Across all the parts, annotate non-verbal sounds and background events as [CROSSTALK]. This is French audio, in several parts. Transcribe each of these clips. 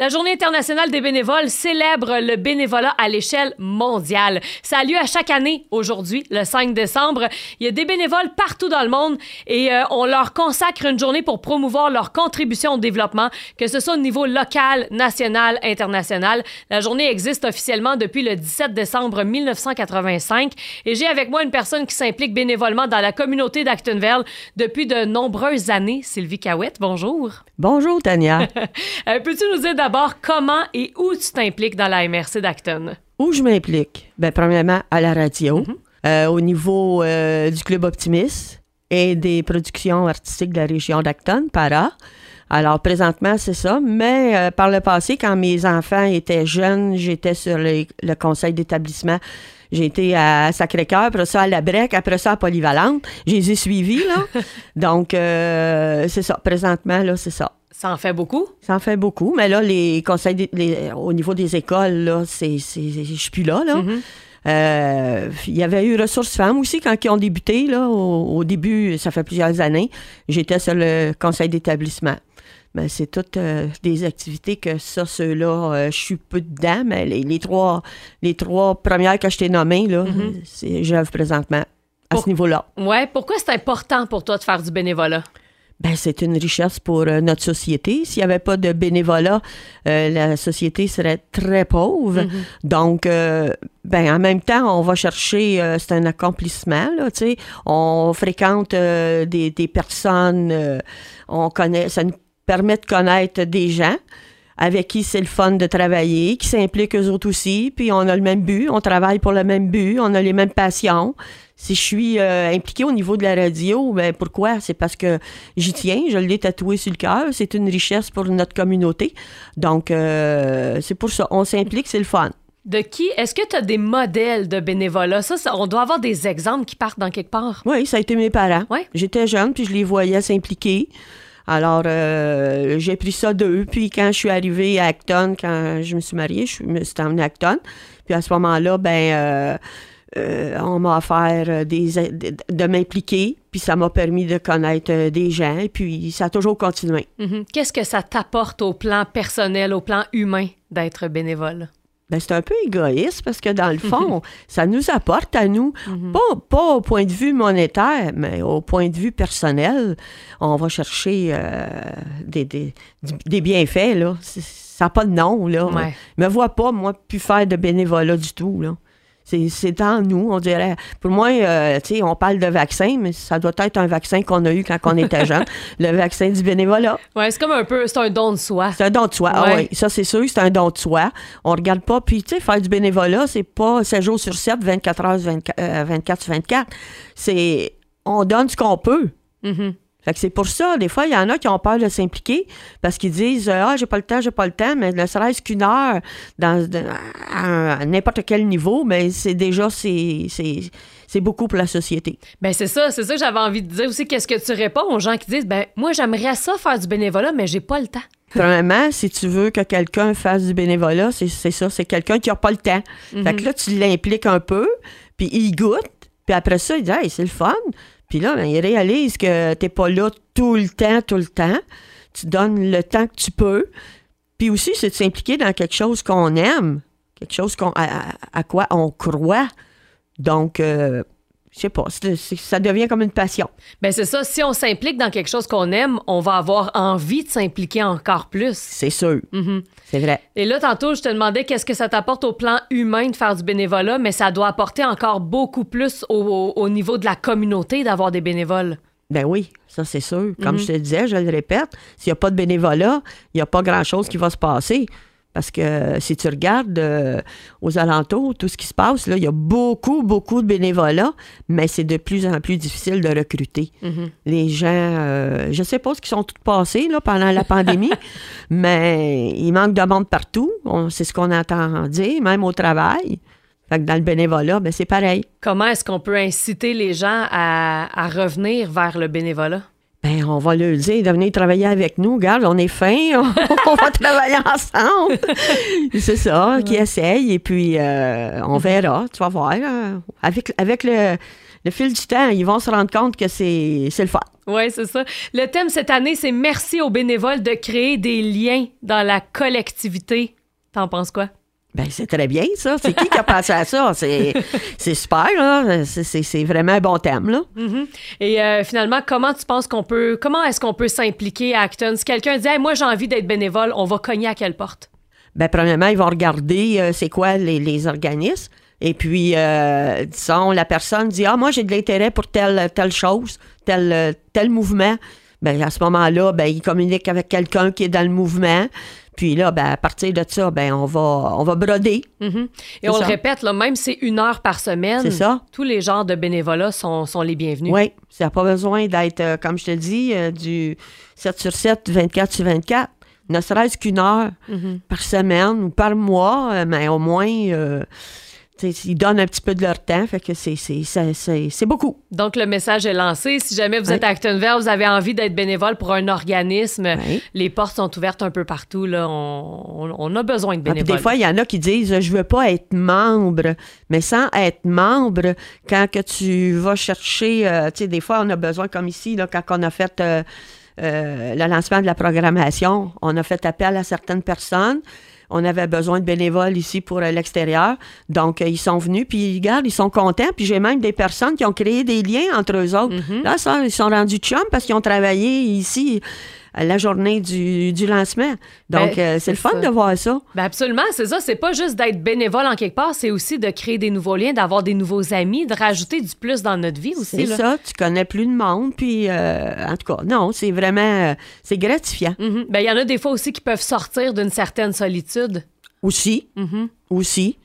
La Journée internationale des bénévoles célèbre le bénévolat à l'échelle mondiale. Ça a lieu à chaque année aujourd'hui, le 5 décembre. Il y a des bénévoles partout dans le monde et euh, on leur consacre une journée pour promouvoir leur contribution au développement, que ce soit au niveau local, national, international. La journée existe officiellement depuis le 17 décembre 1985 et j'ai avec moi une personne qui s'implique bénévolement dans la communauté d'Actonville depuis de nombreuses années, Sylvie Cahouette. Bonjour. Bonjour, Tania. [LAUGHS] Euh, Peux-tu nous dire d'abord comment et où tu t'impliques dans la MRC d'Acton? Où je m'implique? Ben, premièrement, à la radio, Mhm. euh, au niveau euh, du Club Optimiste et des productions artistiques de la région d'Acton, para. Alors, présentement, c'est ça. Mais euh, par le passé, quand mes enfants étaient jeunes, j'étais sur les- le conseil d'établissement. J'ai été à Sacré-Cœur, après ça à La Brec, après ça à Polyvalente. Je les ai suivis, là. [LAUGHS] Donc, euh, c'est ça. Présentement, là, c'est ça. Ça en fait beaucoup? Ça en fait beaucoup, mais là, les conseils des- les- au niveau des écoles, là, c'est, c'est, je suis plus là, là. Mhm. Euh, Il y avait eu Ressources Femmes aussi quand ils ont débuté, là, au, au début, ça fait plusieurs années. J'étais sur le conseil d'établissement. Mais c'est toutes euh, des activités que ça, ceux-là, euh, je suis peu dedans, mais les, les trois, les trois premières que je t'ai nommées, là, c'est, j'œuvre présentement à Pour- ce niveau-là. Ouais. Pourquoi c'est important pour toi de faire du bénévolat? Ben, c'est une richesse pour euh, notre société. S'il n'y avait pas de bénévolat, euh, la société serait très pauvre. Donc, euh, ben, en même temps, on va chercher, c'est un accomplissement, là, tu sais. On fréquente des, des personnes, on connaît, ça nous permet de connaître des gens avec qui c'est le fun de travailler, qui s'impliquent eux autres aussi, puis on a le même but, on travaille pour le même but, on a les mêmes passions. Si je suis euh, impliquée au niveau de la radio, ben pourquoi? C'est parce que j'y tiens, je l'ai tatoué sur le cœur, c'est une richesse pour notre communauté. Donc, euh, c'est pour ça, on s'implique, c'est le fun. De qui? Est-ce que tu as des modèles de bénévolat? Ça, ça- on doit avoir des exemples qui partent dans quelque part. Oui, ça a été mes parents. Ouais. J'étais jeune, puis je les voyais s'impliquer. Alors, euh, j'ai pris ça d'eux. Puis quand je suis arrivée à Acton, quand je me suis mariée, je me suis emmenée à Acton. Puis à ce moment-là, ben, euh, euh, on m'a offert de, m'impliquer. Puis ça m'a permis de connaître des gens. Et puis ça a toujours continué. Mhm. Qu'est-ce que ça t'apporte au plan personnel, au plan humain d'être bénévole? Ben, c'est un peu égoïste parce que dans le fond, ça nous apporte à nous, pas, pas au point de vue monétaire, mais au point de vue personnel. On va chercher euh, des, des, des bienfaits, là. Ça n'a pas de nom, là. Ouais. Me vois pas, moi, plus faire de bénévolat du tout, là. C'est- en nous, on dirait. Pour moi, euh, tu sais, on parle de vaccin, mais ça doit être un vaccin qu'on a eu quand on était [LAUGHS] jeune. le vaccin du bénévolat. Ouais, c'est comme un peu, c'est un don de soi. C'est un don de soi. Ah oui, ça, c'est sûr, c'est un don de soi. On regarde pas. Puis, tu sais, faire du bénévolat, c'est pas 7 jours sur 7, 24 heures, 24, euh, 24 sur 24. C'est. On donne ce qu'on peut. Que c'est pour ça, des fois, il y en a qui ont peur de s'impliquer parce qu'ils disent Ah, j'ai pas le temps, j'ai pas le temps, mais ne serait-ce qu'une heure dans, à, à n'importe quel niveau, mais c'est déjà c'est, beaucoup pour la société. Ben c'est ça, c'est ça que j'avais envie de dire aussi. Qu'est-ce que tu réponds aux gens qui disent, ben moi j'aimerais ça faire du bénévolat, mais j'ai pas le temps? Premièrement, si tu veux que quelqu'un fasse du bénévolat, c'est, c'est ça, c'est quelqu'un qui n'a pas le temps. Fait que là, tu l'impliques un peu, puis il goûte, puis après ça, il dit Hey, c'est le fun. Puis là, ben, il réalise que t'es pas là tout le temps, tout le temps. Tu donnes le temps que tu peux. Puis aussi, c'est de s'impliquer dans quelque chose qu'on aime, quelque chose à quoi on croit. Donc, euh, je sais pas, ça devient comme une passion. Ben c'est ça, si on s'implique dans quelque chose qu'on aime, on va avoir envie de s'impliquer encore plus. C'est sûr. Mhm. C'est vrai. Et là, tantôt, je te demandais qu'est-ce que ça t'apporte au plan humain de faire du bénévolat, mais ça doit apporter encore beaucoup plus au, au- au niveau de la communauté d'avoir des bénévoles. Ben oui, ça c'est sûr. Comme je te disais, je le répète, s'il n'y a pas de bénévolat, il n'y a pas grand-chose qui va se passer. Parce que si tu regardes euh, aux alentours, tout ce qui se passe, là, il y a beaucoup, beaucoup de bénévolat, mais c'est de plus en plus difficile de recruter. Les gens, euh, je sais pas ce qu'ils sont tous passés là, pendant la pandémie, [LAUGHS] mais il manque de monde partout. C'est ce qu'on entend dire, même au travail. Fait que dans le bénévolat, ben c'est pareil. Comment est-ce qu'on peut inciter les gens à, à revenir vers le bénévolat? Ben, on va leur dire de venir travailler avec nous. Regarde, on est fin, on, [LAUGHS] on va travailler ensemble. [LAUGHS] C'est ça, qui essaye, et puis euh, on verra, tu vas voir. euh, Avec, avec le, le fil du temps, ils vont se rendre compte que c'est c'est le fun. Oui, c'est ça. Le thème cette année, c'est Merci aux bénévoles de créer des liens dans la collectivité. T'en penses quoi? Ben, c'est très bien, ça. C'est qui qui a pensé à ça? C'est c'est super, là. C'est- C'est c'est vraiment un bon thème, là. Mhm. Et euh, finalement, comment tu penses qu'on peut, comment est-ce qu'on peut s'impliquer à Acton? Si quelqu'un dit, Hey, moi j'ai envie d'être bénévole, on va cogner à quelle porte? Ben, premièrement, ils vont regarder euh, c'est quoi les, les organismes. Et puis, euh, disons, la personne dit Ah, moi, j'ai de l'intérêt pour telle, telle chose, tel, tel mouvement. Ben, à ce moment-là, ben, il communique avec quelqu'un qui est dans le mouvement. Puis là, ben, à partir de ça, ben, on va, on va broder. Mhm. Et on le répète, là, même si c'est une heure par semaine, ça. tous les genres de bénévolat sont, sont les bienvenus. Oui, ça n'a pas besoin d'être, euh, comme je te dis, euh, du 7 sur 7, 24 sur 24. Ne serait-ce qu'une heure Mhm. par semaine ou par mois, euh, mais au moins, ils donnent un petit peu de leur temps. Fait que c'est, beaucoup. Donc, le message est lancé. Si jamais vous Oui. êtes à Actonville, vous avez envie d'être bénévole pour un organisme, Oui. les portes sont ouvertes un peu partout. Là. On, on- on a besoin de Ah, bénévoles. des fois, il y en a qui disent je veux pas être membre, mais sans être membre, quand que tu vas chercher, euh, tu sais, des fois, on a besoin, comme ici, là, quand on a fait euh, euh, le lancement de la programmation, on a fait appel à certaines personnes. On avait besoin de bénévoles ici pour l'extérieur. Donc, euh, ils sont venus, puis regarde, ils sont contents. Puis j'ai même des personnes qui ont créé des liens entre eux autres. Là, ça, ils sont rendus chums parce qu'ils ont travaillé ici la journée du, du lancement. Donc, Ben, euh, c'est le fun ça. de voir ça. Ben absolument, c'est ça. C'est pas juste d'être bénévole en quelque part, c'est aussi de créer des nouveaux liens, d'avoir des nouveaux amis, de rajouter du plus dans notre vie aussi. C'est ça, tu connais plus de monde, puis euh, en tout cas, non, c'est vraiment, euh, c'est gratifiant. Mhm. Ben, il y en a des fois aussi qui peuvent sortir d'une certaine solitude. Aussi, Mhm. aussi.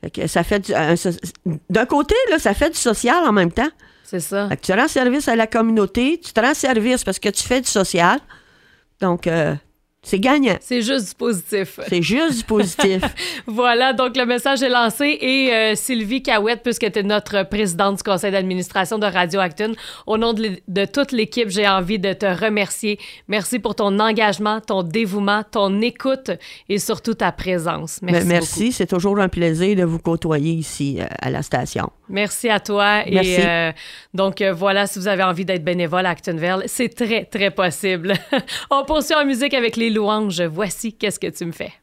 Fait que ça fait d'un côté, là, ça fait du social en même temps. C'est ça. Fait que tu rends service à la communauté, tu te rends service parce que tu fais du social. Donc, euh, c'est gagnant. C'est juste du positif. C'est juste du positif. [LAUGHS] Voilà, donc le message est lancé et euh, Sylvie Cahouette, puisque tu es notre présidente du conseil d'administration de Radio Acton, au nom de, toute l'équipe, j'ai envie de te remercier. Merci pour ton engagement, ton dévouement, ton écoute et surtout ta présence. Merci. Merci, c'est toujours un plaisir de vous côtoyer ici euh, à la station. Merci à toi. Merci. Et euh, donc voilà, si vous avez envie d'être bénévole à Actonville, c'est très, très possible. [LAUGHS] On poursuit en musique avec les louanges. Voici qu'est-ce que tu me fais.